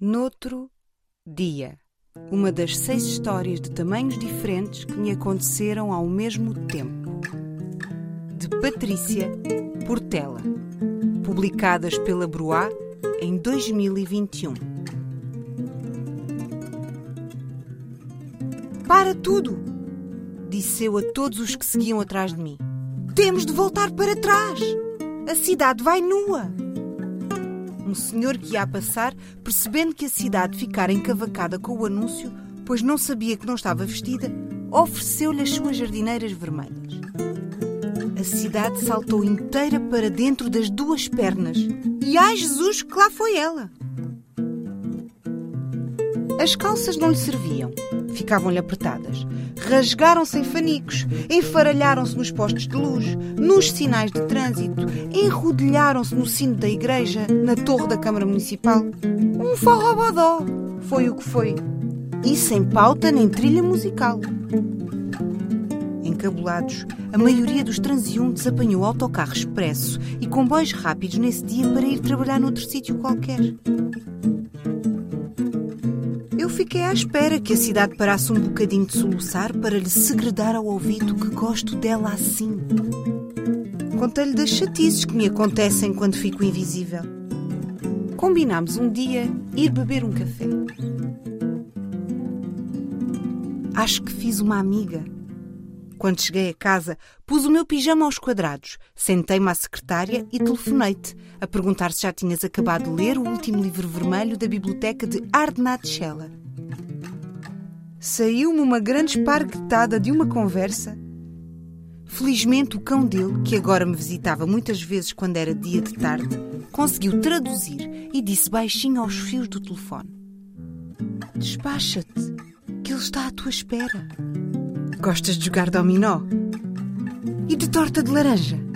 Noutro dia. Uma das seis histórias de tamanhos diferentes que me aconteceram ao mesmo tempo. De Patrícia Portela. Publicadas pela Broá em 2021. Para tudo! Disse eu a todos os que seguiam atrás de mim. Temos de voltar para trás! A cidade vai nua! Um senhor que ia a passar, percebendo que a cidade ficara encavacada com o anúncio, pois não sabia que não estava vestida, ofereceu-lhe as suas jardineiras vermelhas. A cidade saltou inteira para dentro das duas pernas. E ai Jesus, que lá foi ela! As calças não lhe serviam, ficavam-lhe apertadas. Rasgaram-se em fanicos, enfaralharam-se nos postos de luz, nos sinais de trânsito, enrodilharam-se no sino da igreja, na torre da Câmara Municipal. Um forrobodó foi o que foi. E sem pauta nem trilha musical. Encabulados, a maioria dos transeuntes apanhou autocarro expresso e comboios rápidos nesse dia para ir trabalhar noutro sítio qualquer. Eu fiquei à espera que a cidade parasse um bocadinho de soluçar para lhe segredar ao ouvido que gosto dela assim. Contei-lhe das chatices que me acontecem quando fico invisível. Combinámos um dia ir beber um café. Acho que fiz uma amiga. Quando cheguei a casa, pus o meu pijama aos quadrados, sentei-me à secretária e telefonei-te a perguntar se já tinhas acabado de ler o último livro vermelho da biblioteca de Ardnat Scheller. Saiu-me uma grande esparguetada de uma conversa. Felizmente, o cão dele, que agora me visitava muitas vezes quando era dia de tarde, conseguiu traduzir e disse baixinho aos fios do telefone: Despacha-te, que ele está à tua espera. Gostas de jogar dominó? E de torta de laranja?